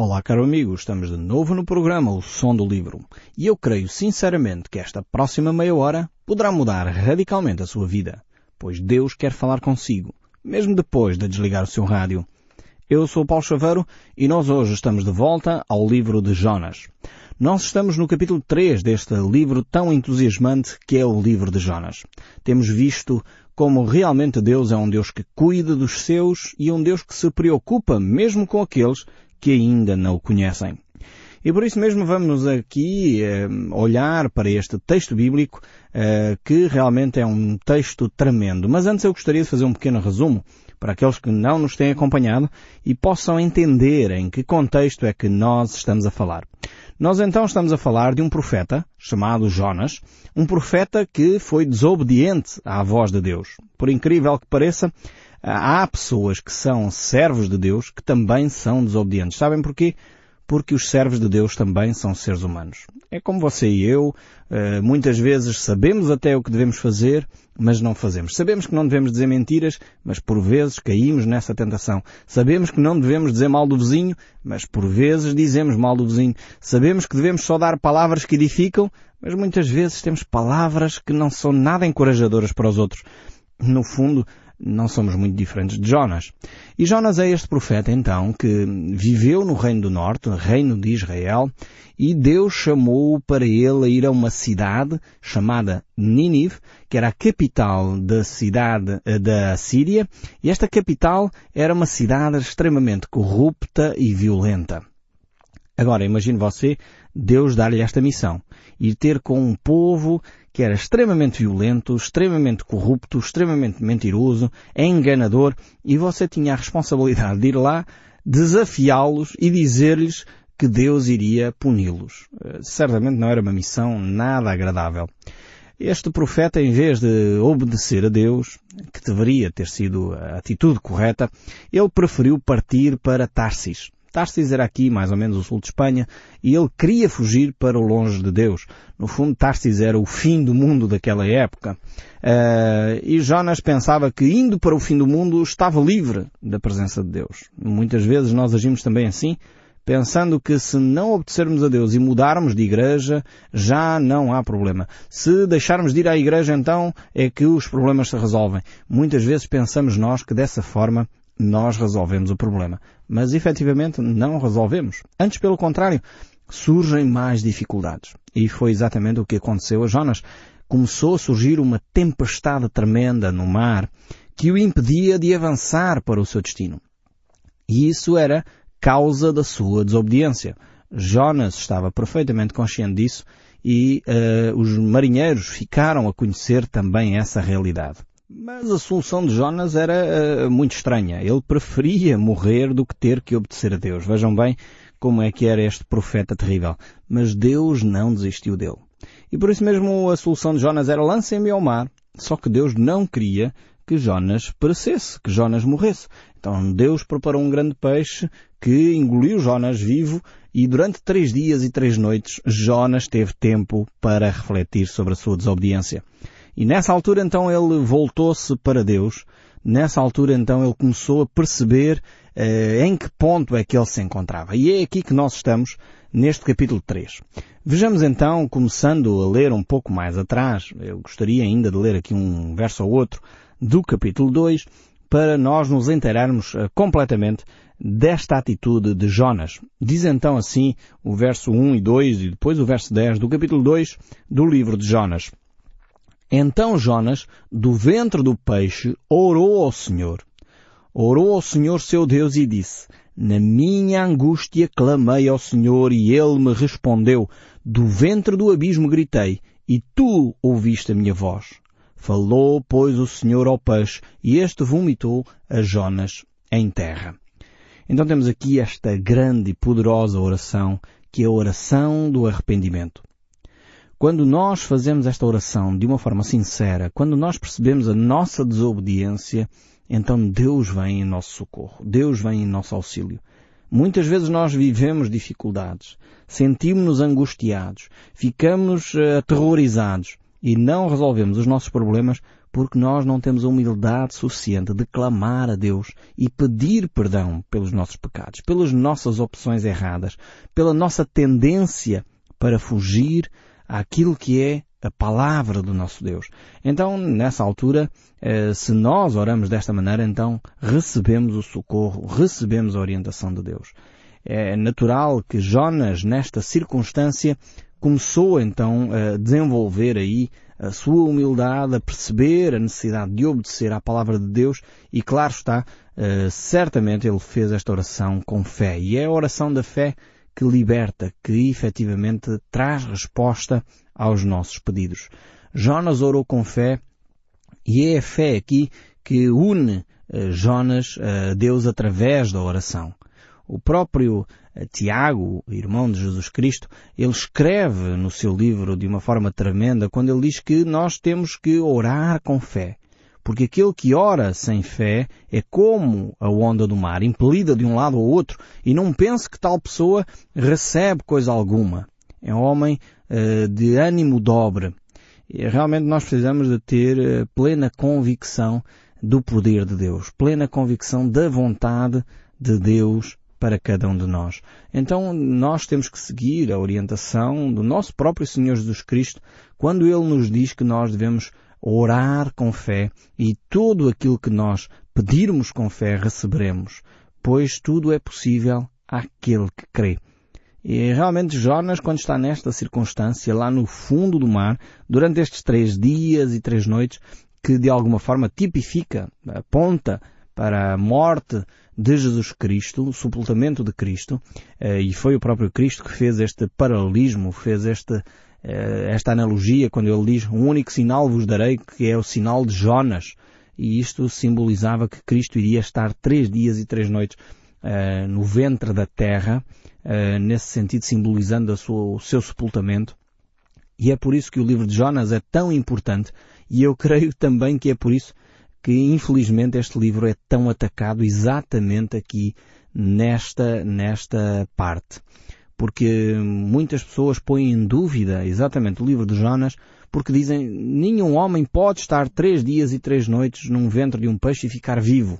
Olá, caro amigo, estamos de novo no programa O Som do Livro e eu creio sinceramente que esta próxima meia hora poderá mudar radicalmente a sua vida, pois Deus quer falar consigo, mesmo depois de desligar o seu rádio. Eu sou Paulo Chaveiro e nós hoje estamos de volta ao livro de Jonas. Nós estamos no capítulo 3 deste livro tão entusiasmante que é o livro de Jonas. Temos visto como realmente Deus é um Deus que cuida dos seus e um Deus que se preocupa mesmo com aqueles que ainda não o conhecem. E por isso mesmo vamos aqui eh, olhar para este texto bíblico eh, que realmente é um texto tremendo. Mas antes eu gostaria de fazer um pequeno resumo para aqueles que não nos têm acompanhado e possam entender em que contexto é que nós estamos a falar. Nós então estamos a falar de um profeta chamado Jonas, um profeta que foi desobediente à voz de Deus. Por incrível que pareça, há pessoas que são servos de Deus que também são desobedientes. Sabem porquê? Porque os servos de Deus também são seres humanos. É como você e eu, eh, muitas vezes sabemos até o que devemos fazer, mas não fazemos. Sabemos que não devemos dizer mentiras, mas por vezes caímos nessa tentação. Sabemos que não devemos dizer mal do vizinho, mas por vezes dizemos mal do vizinho. Sabemos que devemos só dar palavras que edificam, mas muitas vezes temos palavras que não são nada encorajadoras para os outros. No fundo, não somos muito diferentes de Jonas. E Jonas é este profeta, então, que viveu no Reino do Norte, Reino de Israel, e Deus chamou para ele ir a uma cidade chamada Nínive, que era a capital da cidade eh, da Síria, e esta capital era uma cidade extremamente corrupta e violenta. Agora, imagine você Deus dar-lhe esta missão. Ir ter com um povo que era extremamente violento, extremamente corrupto, extremamente mentiroso, enganador, e você tinha a responsabilidade de ir lá, desafiá-los e dizer-lhes que Deus iria puni-los. Eh, certamente não era uma missão nada agradável. Este profeta, em vez de obedecer a Deus, que deveria ter sido a atitude correta, ele preferiu partir para Tarsis. Tarsis era aqui, mais ou menos, o sul de Espanha, e ele queria fugir para o longe de Deus. No fundo, Tarsis era o fim do mundo daquela época. Uh, e Jonas pensava que indo para o fim do mundo estava livre da presença de Deus. Muitas vezes nós agimos também assim, pensando que se não obedecermos a Deus e mudarmos de igreja, já não há problema. Se deixarmos de ir à igreja, então é que os problemas se resolvem. Muitas vezes pensamos nós que dessa forma nós resolvemos o problema. Mas efetivamente não resolvemos. Antes, pelo contrário, surgem mais dificuldades. E foi exatamente o que aconteceu a Jonas. Começou a surgir uma tempestade tremenda no mar que o impedia de avançar para o seu destino. E isso era causa da sua desobediência. Jonas estava perfeitamente consciente disso e uh, os marinheiros ficaram a conhecer também essa realidade. Mas a solução de Jonas era uh, muito estranha. Ele preferia morrer do que ter que obedecer a Deus. Vejam bem como é que era este profeta terrível. Mas Deus não desistiu dele. E por isso mesmo a solução de Jonas era lancem-me ao mar. Só que Deus não queria que Jonas perecesse, que Jonas morresse. Então Deus preparou um grande peixe que engoliu Jonas vivo e durante três dias e três noites Jonas teve tempo para refletir sobre a sua desobediência. E nessa altura então ele voltou-se para Deus. Nessa altura então ele começou a perceber eh, em que ponto é que ele se encontrava. E é aqui que nós estamos neste capítulo 3. Vejamos então, começando a ler um pouco mais atrás, eu gostaria ainda de ler aqui um verso ou outro do capítulo 2, para nós nos inteirarmos eh, completamente desta atitude de Jonas. Diz então assim o verso 1 e 2 e depois o verso 10 do capítulo 2 do livro de Jonas. Então Jonas, do ventre do peixe, orou ao Senhor. Orou ao Senhor seu Deus e disse, Na minha angústia clamei ao Senhor e ele me respondeu. Do ventre do abismo gritei e tu ouviste a minha voz. Falou, pois, o Senhor ao peixe e este vomitou a Jonas em terra. Então temos aqui esta grande e poderosa oração que é a oração do arrependimento. Quando nós fazemos esta oração de uma forma sincera, quando nós percebemos a nossa desobediência, então Deus vem em nosso socorro, Deus vem em nosso auxílio. Muitas vezes nós vivemos dificuldades, sentimos-nos angustiados, ficamos uh, aterrorizados e não resolvemos os nossos problemas porque nós não temos a humildade suficiente de clamar a Deus e pedir perdão pelos nossos pecados, pelas nossas opções erradas, pela nossa tendência para fugir àquilo que é a palavra do nosso Deus. Então, nessa altura, eh, se nós oramos desta maneira, então recebemos o socorro, recebemos a orientação de Deus. É natural que Jonas, nesta circunstância, começou então a desenvolver aí a sua humildade, a perceber a necessidade de obedecer à palavra de Deus e claro está, eh, certamente ele fez esta oração com fé. E é a oração da fé que liberta, que efetivamente traz resposta aos nossos pedidos. Jonas orou com fé e é a fé aqui que une eh, Jonas a Deus através da oração. O próprio eh, Tiago, irmão de Jesus Cristo, ele escreve no seu livro de uma forma tremenda quando ele diz que nós temos que orar com fé. Porque aquele que ora sem fé é como a onda do mar, impelida de um lado ao outro, e não pense que tal pessoa recebe coisa alguma. É um homem uh, de ânimo dobre. E realmente nós precisamos de ter uh, plena convicção do poder de Deus, plena convicção da vontade de Deus para cada um de nós. Então nós temos que seguir a orientação do nosso próprio Senhor Jesus Cristo quando Ele nos diz que nós devemos orar com fé e tudo aquilo que nós pedirmos com fé receberemos, pois tudo é possível àquele que crê. E realmente Jonas, quando está nesta circunstância, lá no fundo do mar, durante estes três dias e três noites, que de alguma forma tipifica, aponta para a morte de Jesus Cristo, o sepultamento de Cristo, eh, e foi o próprio Cristo que fez este paralelismo, fez este, esta analogia quando ele diz um único sinal vos darei, que é o sinal de Jonas. E isto simbolizava que Cristo iria estar três dias e três noites uh, no ventre da terra, uh, nesse sentido simbolizando sua, o seu sepultamento. E é por isso que o livro de Jonas é tão importante e eu creio também que é por isso que infelizmente este livro é tão atacado exatamente aqui nesta, nesta parte. Porque muitas pessoas põem em dúvida exatamente o livro de Jonas porque dizem nenhum homem pode estar três dias e três noites num ventre de um peixe e ficar vivo.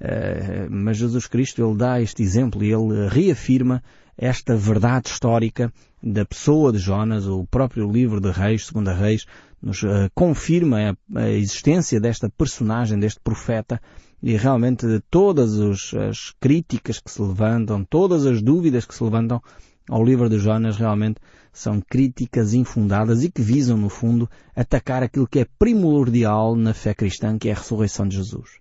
Uh, mas Jesus Cristo ele dá este exemplo e ele reafirma esta verdade histórica da pessoa de Jonas, o próprio livro de Reis, segunda Reis, nos uh, confirma a, a, existência desta personagem, deste profeta, e realmente todas os, as críticas que se levantam, todas as dúvidas que se levantam ao livro de Jonas realmente são críticas infundadas e que visam, no fundo, atacar aquilo que é primordial na fé cristã, que é a ressurreição de Jesus.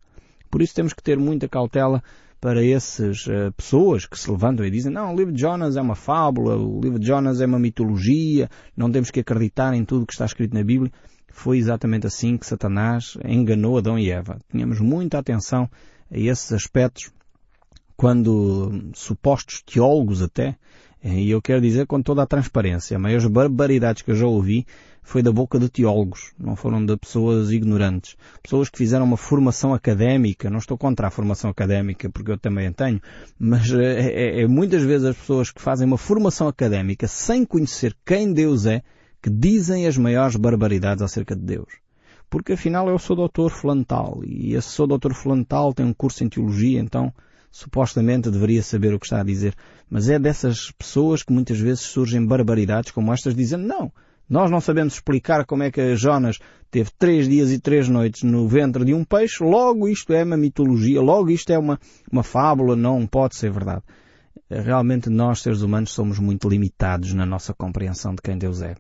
Por isso temos que ter muita cautela para essas uh, pessoas que se levantam e dizem não, o livro de Jonas é uma fábula, o livro de Jonas é uma mitologia, não temos que acreditar em tudo que está escrito na Bíblia. Foi exatamente assim que Satanás enganou Adão e Eva. Tínhamos muita atenção a esses aspectos quando supostos teólogos até, e eu quero dizer com toda a transparência, as maiores barbaridades que eu já ouvi foi da boca de teólogos, não foram de pessoas ignorantes. Pessoas que fizeram uma formação académica, não estou contra a formação académica, porque eu também a tenho, mas é, é, é muitas vezes as pessoas que fazem uma formação académica sem conhecer quem Deus é, que dizem as maiores barbaridades acerca de Deus. Porque afinal eu sou doutor Flantal, e esse sou doutor Flantal tem um curso em teologia, então supostamente deveria saber o que está a dizer. Mas é dessas pessoas que muitas vezes surgem barbaridades como estas dizendo não, nós não sabemos explicar como é que Jonas teve três dias e três noites no ventre de um peixe, logo isto é uma mitologia, logo isto é uma, uma fábula, não pode ser verdade. Realmente nós, seres humanos, somos muito limitados na nossa compreensão de quem Deus é.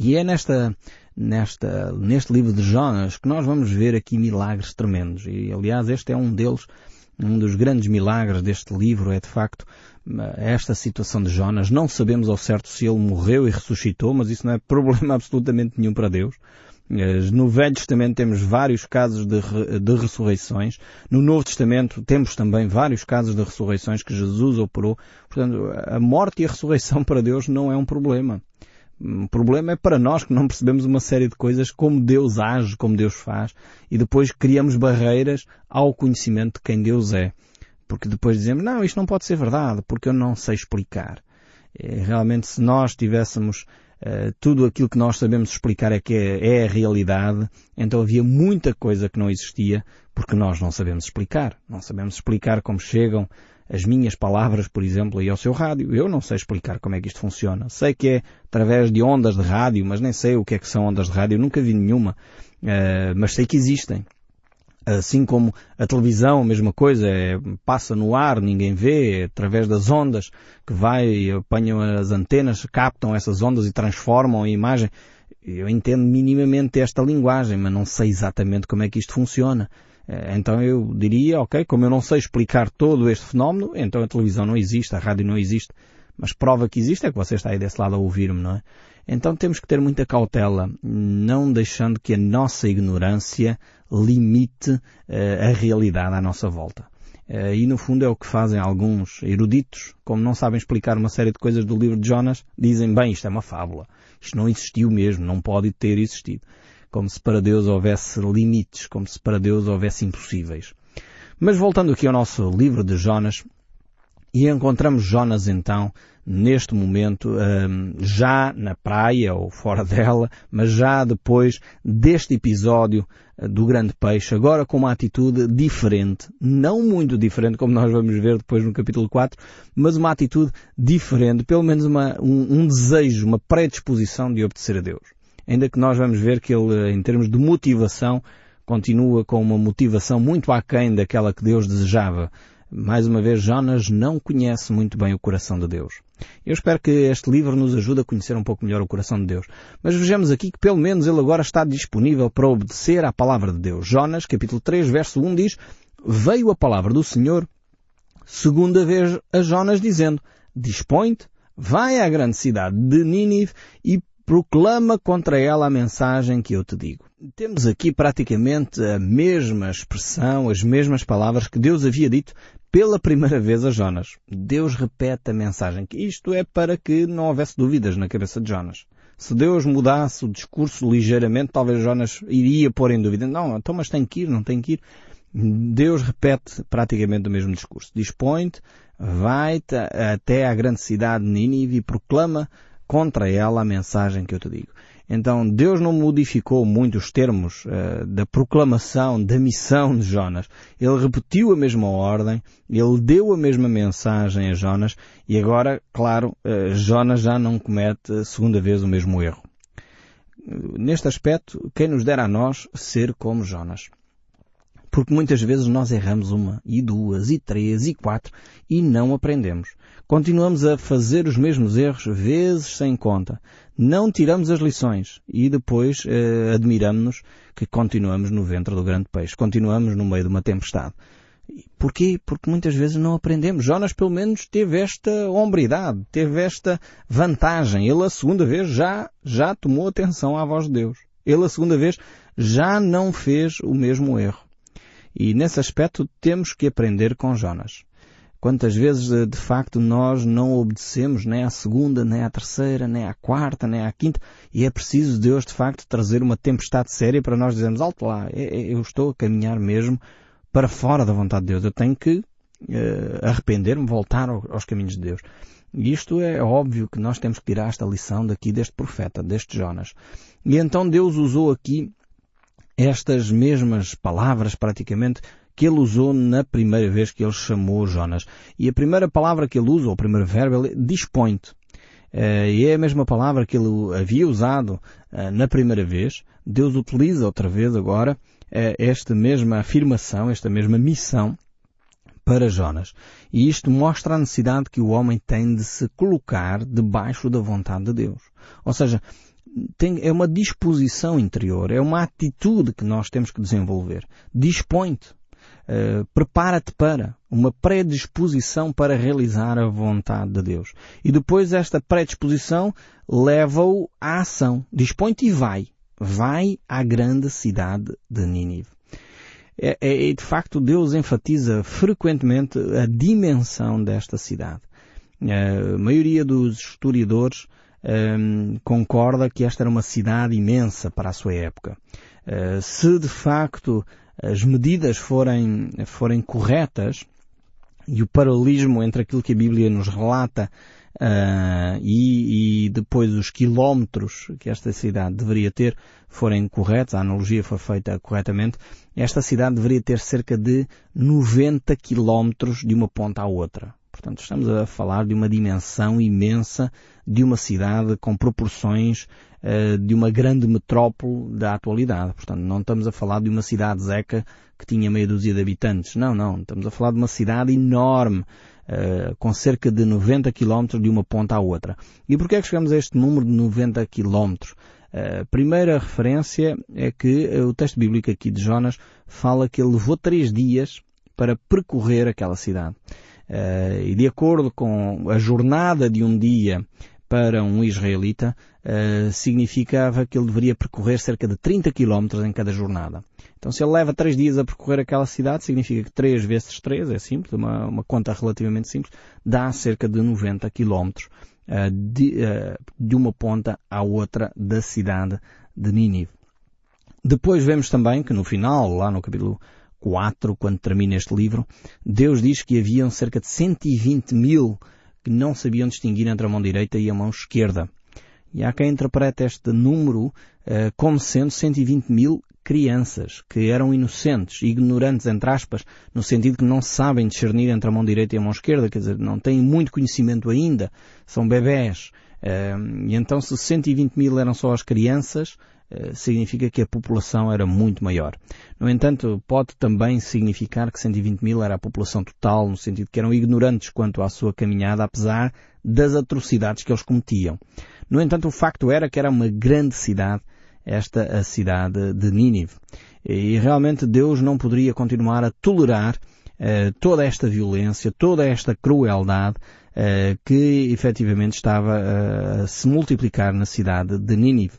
E é nesta, nesta, neste livro de Jonas que nós vamos ver aqui milagres tremendos. E aliás este é um deles um dos grandes milagres deste livro é de facto esta situação de Jonas. Não sabemos ao certo se ele morreu e ressuscitou, mas isso não é problema absolutamente nenhum para Deus. No Velho Testamento temos vários casos de, de ressurreições. No Novo Testamento temos também vários casos de ressurreições que Jesus operou. Portanto, a morte e a ressurreição para Deus não é um problema. O problema é para nós que não percebemos uma série de coisas, como Deus age, como Deus faz, e depois criamos barreiras ao conhecimento de quem Deus é. Porque depois dizemos, não, isto não pode ser verdade, porque eu não sei explicar. É, realmente, se nós tivéssemos uh, tudo aquilo que nós sabemos explicar é que é, é, a realidade, então havia muita coisa que não existia porque nós não sabemos explicar. Não sabemos explicar como chegam as minhas palavras, por exemplo, aí ao seu rádio. Eu não sei explicar como é que isto funciona. Sei que é através de ondas de rádio, mas nem sei o que é que são ondas de rádio. Nunca vi nenhuma, uh, mas sei que existem. Assim como a televisão, a mesma coisa, é, passa no ar, ninguém vê, é através das ondas que vai, apanham as antenas, captam essas ondas e transformam a imagem. Eu entendo minimamente esta linguagem, mas não sei exatamente como é que isto funciona. Eh, então eu diria, ok, como eu não sei explicar todo este fenómeno, então a televisão não existe, a rádio não existe. Mas prova que existe é que você está aí desse lado a ouvir-me, não é? Então temos que ter muita cautela, não deixando que a nossa ignorância limite uh, a realidade à nossa volta. Uh, e no fundo é o que fazem alguns eruditos, como não sabem explicar uma série de coisas do livro de Jonas, dizem, bem, isto é uma fábula. Isto não existiu mesmo, não pode ter existido. Como se para Deus houvesse limites, como se para Deus houvesse impossíveis. Mas voltando aqui ao nosso livro de Jonas, e encontramos Jonas então neste momento hum, já na praia ou fora dela, mas já depois deste episódio eh, do grande peixe, agora com uma atitude diferente, não muito diferente como nós vamos ver depois no capítulo 4, mas uma atitude diferente, pelo menos uma, um, um desejo, uma predisposição de obedecer a Deus. Ainda que nós vamos ver que ele, em termos de motivação, continua com uma motivação muito aquém daquela que Deus desejava mais uma vez, Jonas não conhece muito bem o coração de Deus. Eu espero que este livro nos ajude a conhecer um pouco melhor o coração de Deus. Mas vejamos aqui que pelo menos ele agora está disponível para obedecer à palavra de Deus. Jonas, capítulo 3, verso 1 diz, Veio a palavra do Senhor, segunda vez a Jonas, dizendo, Dispõe-te, vai à grande cidade de Nínive e proclama contra ela a mensagem que eu te digo. Temos aqui praticamente a mesma expressão, as mesmas palavras que Deus havia dito pela primeira vez a Jonas. Deus repete a mensagem. Isto é para que não houvesse dúvidas na cabeça de Jonas. Se Deus mudasse o discurso ligeiramente, talvez Jonas iria pôr em dúvida. Não, então mas tem que ir, não tem que ir. Deus repete praticamente o mesmo discurso. Dispõe-te, vai-te até à grande cidade de Nínive e proclama contra ela a mensagem que eu te digo. Então Deus não modificou muito os termos uh, da proclamação, da missão de Jonas. Ele repetiu a mesma ordem, ele deu a mesma mensagem a Jonas e agora, claro, uh, Jonas já não comete segunda vez o mesmo erro. Neste aspecto, quem nos dera a nós ser como Jonas. Porque muitas vezes nós erramos uma, e duas, e três, e quatro, e não aprendemos. Continuamos a fazer os mesmos erros vezes sem conta. Não tiramos as lições e depois eh, admiramos-nos que continuamos no ventre do grande peixe. Continuamos no meio de uma tempestade. Porquê? Porque muitas vezes não aprendemos. Jonas pelo menos teve esta hombridade, teve esta vantagem. Ele a segunda vez já, já tomou atenção à voz de Deus. Ele a segunda vez já não fez o mesmo erro. E nesse aspecto temos que aprender com Jonas. Quantas vezes, eh, de facto, nós não obedecemos nem à segunda, nem à terceira, nem à quarta, nem à quinta, e é preciso Deus, de facto, trazer uma tempestade séria para nós dizermos, alto lá, eu estou a caminhar mesmo para fora da vontade de Deus. Eu tenho que uh, arrepender-me, voltar aos caminhos de Deus. E isto é óbvio que nós temos que tirar esta lição daqui deste profeta, deste Jonas. E então Deus usou aqui estas mesmas palavras praticamente que ele usou na primeira vez que ele chamou Jonas. E a primeira palavra que ele usa, ou o primeiro verbo, ele dispõe-te. Uh, e é a mesma palavra que ele havia usado uh, na primeira vez. Deus utiliza outra vez agora uh, esta mesma afirmação, esta mesma missão para Jonas. E isto mostra a necessidade que o homem tem de se colocar debaixo da vontade de Deus. Ou seja, tem, é uma disposição interior, é uma atitude que nós temos que desenvolver. Dispõe-te. Uh, prepara-te para uma predisposição para realizar a vontade de Deus. E depois esta predisposição leva-o à ação. Dispõe-te e vai. Vai à grande cidade de Nínive. É, é, de facto, Deus enfatiza frequentemente a dimensão desta cidade. A maioria dos historiadores um, concorda que esta era uma cidade imensa para a sua época. Uh, se de facto as medidas forem, forem corretas, e o paralelismo entre aquilo que a Bíblia nos relata uh, e, e, depois os quilómetros que esta cidade deveria ter forem corretos, a analogia foi feita corretamente, esta cidade deveria ter cerca de 90 quilómetros de uma ponta à outra. Portanto, estamos a falar de uma dimensão imensa de uma cidade com proporções uh, de uma grande metrópole da atualidade. Portanto, não estamos a falar de uma cidade zeca que tinha meia dúzia de habitantes. Não, não. Estamos a falar de uma cidade enorme, uh, com cerca de 90 km de uma ponta à outra. E porquê é que chegamos a este número de 90 km? A primeira referência é que o texto bíblico aqui de Jonas fala que ele levou três dias para percorrer aquela cidade. Uh, e de acordo com a jornada de um dia para um israelita, uh, significava que ele deveria percorrer cerca de 30 km em cada jornada. Então se ele leva três dias a percorrer aquela cidade, significa que 3 vezes 3, é simples, uma, uma conta relativamente simples, dá cerca de 90 km uh, de, de uma ponta à outra da cidade de Nínive. Depois vemos também que no final, lá no capítulo 4, quando termina este livro, Deus diz que haviam cerca de 120 mil que não sabiam distinguir entre a mão direita e a mão esquerda. E há quem interprete este número uh, como sendo 120 mil crianças que eram inocentes, ignorantes, entre aspas, no sentido que não sabem discernir entre a mão direita e a mão esquerda, quer dizer, não têm muito conhecimento ainda, são bebés. Uh, e então se 120 mil eram só as crianças, eh, significa que a população era muito maior. No entanto, pode também significar que 120 mil era a população total, no sentido que eram ignorantes quanto à sua caminhada, apesar das atrocidades que eles cometiam. No entanto, o facto era que era uma grande cidade, esta a cidade de Nínive. E realmente Deus não poderia continuar a tolerar uh, toda esta violência, toda esta crueldade uh, que efetivamente estava uh, a se multiplicar na cidade de Nínive.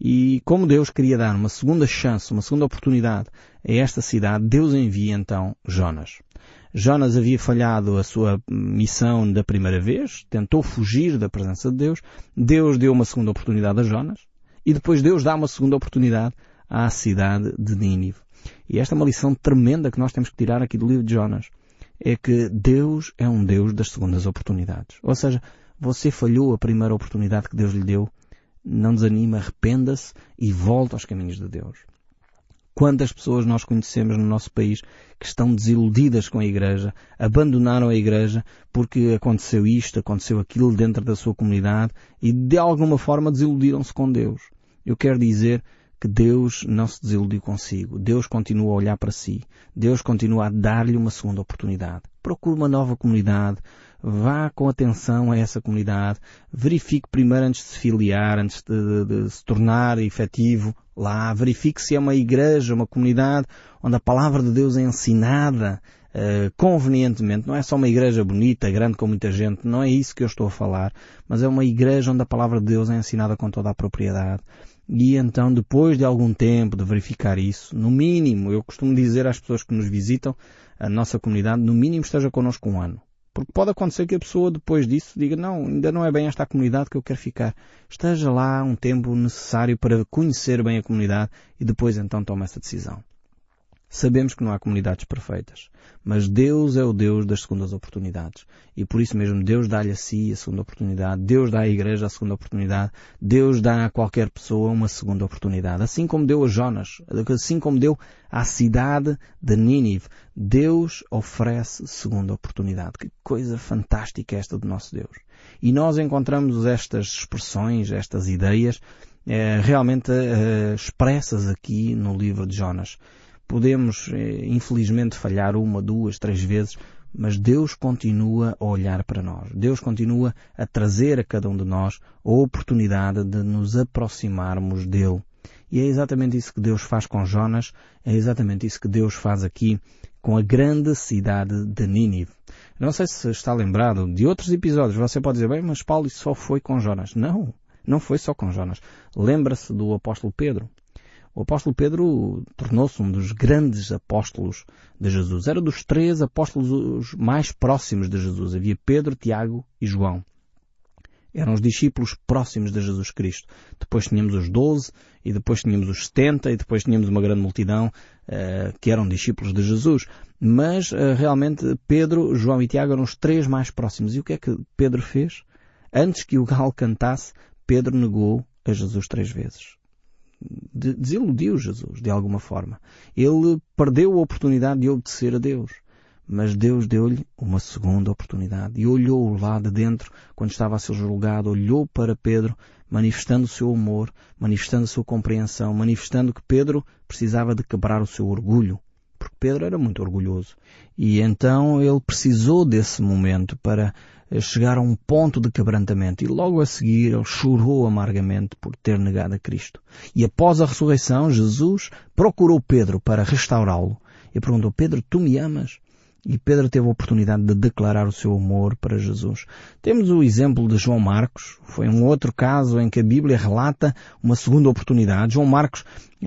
E como Deus queria dar uma segunda chance, uma segunda oportunidade a esta cidade, Deus envia então Jonas. Jonas havia falhado a sua missão da primeira vez, tentou fugir da presença de Deus. Deus deu uma segunda oportunidade a Jonas e depois Deus dá uma segunda oportunidade à cidade de Nínive. E esta é uma lição tremenda que nós temos que tirar aqui do livro de Jonas. É que Deus é um Deus das segundas oportunidades. Ou seja, você falhou a primeira oportunidade que Deus lhe deu não desanima, arrependa-se e volta aos caminhos de Deus. Quantas pessoas nós conhecemos no nosso país que estão desiludidas com a Igreja, abandonaram a Igreja porque aconteceu isto, aconteceu aquilo dentro da sua comunidade e de alguma forma desiludiram-se com Deus. Eu quero dizer que Deus não se desiludiu consigo. Deus continua a olhar para si. Deus continua a dar-lhe uma segunda oportunidade. Procure uma nova comunidade. Vá com atenção a essa comunidade. Verifique primeiro antes de se filiar, antes de, de, de se tornar efetivo lá. Verifique se é uma igreja, uma comunidade onde a palavra de Deus é ensinada Uh, convenientemente, não é só uma igreja bonita, grande com muita gente, não é isso que eu estou a falar, mas é uma igreja onde a palavra de Deus é ensinada com toda a propriedade, e então, depois de algum tempo de verificar isso, no mínimo, eu costumo dizer às pessoas que nos visitam, a nossa comunidade, no mínimo esteja connosco um ano. Porque pode acontecer que a pessoa depois disso diga, não, ainda não é bem esta a comunidade que eu quero ficar. Esteja lá um tempo necessário para conhecer bem a comunidade e depois então tome essa decisão. Sabemos que não há comunidades perfeitas, mas Deus é o Deus das segundas oportunidades. E por isso mesmo Deus dá-lhe a si a segunda oportunidade, Deus dá à igreja a segunda oportunidade, Deus dá a qualquer pessoa uma segunda oportunidade. Assim como deu a Jonas, assim como deu à cidade de Nínive, Deus oferece segunda oportunidade. Que coisa fantástica esta do nosso Deus. E nós encontramos estas expressões, estas ideias, eh, realmente eh, expressas aqui no livro de Jonas. Podemos, eh, infelizmente, falhar uma, duas, três vezes, mas Deus continua a olhar para nós. Deus continua a trazer a cada um de nós a oportunidade de nos aproximarmos dele. E é exatamente isso que Deus faz com Jonas, é exatamente isso que Deus faz aqui com a grande cidade de Nínive. Não sei se está lembrado de outros episódios. Você pode dizer, bem, mas Paulo só foi com Jonas. Não, não foi só com Jonas. Lembra-se do apóstolo Pedro. O apóstolo Pedro tornou-se um dos grandes apóstolos de Jesus. Era dos três apóstolos mais próximos de Jesus. Havia Pedro, Tiago e João. Eram os discípulos próximos de Jesus Cristo. Depois tínhamos os doze, e depois tínhamos os setenta, e depois tínhamos uma grande multidão uh, que eram discípulos de Jesus. Mas uh, realmente Pedro, João e Tiago eram os três mais próximos. E o que é que Pedro fez? Antes que o galo cantasse, Pedro negou a Jesus três vezes. Desiludiu Jesus, de alguma forma. Ele perdeu a oportunidade de obedecer a Deus. Mas Deus deu-lhe uma segunda oportunidade e olhou lá de dentro, quando estava a ser julgado, olhou para Pedro, manifestando o seu amor, manifestando a sua compreensão, manifestando que Pedro precisava de quebrar o seu orgulho, porque Pedro era muito orgulhoso. E então ele precisou desse momento para chegar a um ponto de quebrantamento e logo a seguir ele chorou amargamente por ter negado a Cristo. E após a ressurreição, Jesus procurou Pedro para restaurá-lo e perguntou, Pedro, tu me amas? E Pedro teve a oportunidade de declarar o seu amor para Jesus. Temos o exemplo de João Marcos. Foi um outro caso em que a Bíblia relata uma segunda oportunidade. João Marcos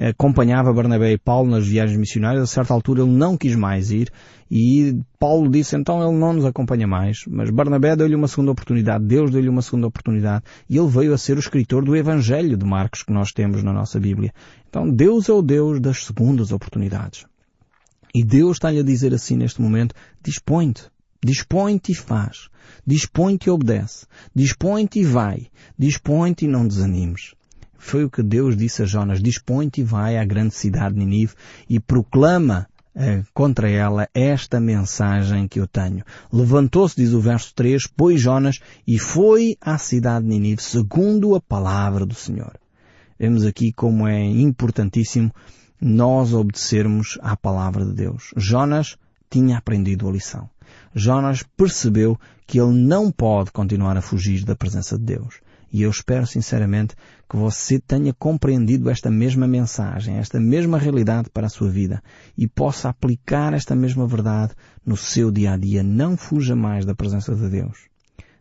acompanhava Barnabé e Paulo nas viagens missionárias. A certa altura ele não quis mais ir e Paulo disse então ele não nos acompanha mais. Mas Barnabé deu-lhe uma segunda oportunidade. Deus deu-lhe uma segunda oportunidade. E ele veio a ser o escritor do Evangelho de Marcos que nós temos na nossa Bíblia. Então Deus é o Deus das segundas oportunidades. E Deus está-lhe a dizer assim neste momento, dispõe-te, dispõe-te e faz, dispõe-te e obedece, dispõe-te e vai, dispõe-te e não desanimes. Foi o que Deus disse a Jonas, dispõe-te e vai à grande cidade de Ninive e proclama eh, contra ela esta mensagem que eu tenho. Levantou-se, diz o verso 3, pois Jonas e foi à cidade de Ninive segundo a palavra do Senhor. Vemos aqui como é importantíssimo nós obedecermos à palavra de Deus. Jonas tinha aprendido a lição. Jonas percebeu que ele não pode continuar a fugir da presença de Deus. E eu espero sinceramente que você tenha compreendido esta mesma mensagem, esta mesma realidade para a sua vida e possa aplicar esta mesma verdade no seu dia a dia. Não fuja mais da presença de Deus.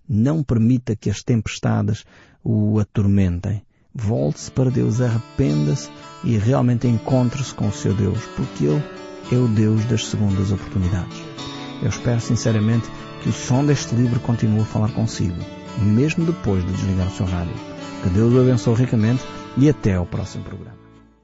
Não permita que as tempestades o atormentem. Volte-se para Deus, arrependa-se e realmente encontre-se com o seu Deus, porque Ele é o Deus das segundas oportunidades. Eu espero sinceramente que o som deste livro continue a falar consigo, mesmo depois de desligar o seu rádio. Que Deus o abençoe ricamente e até ao próximo programa.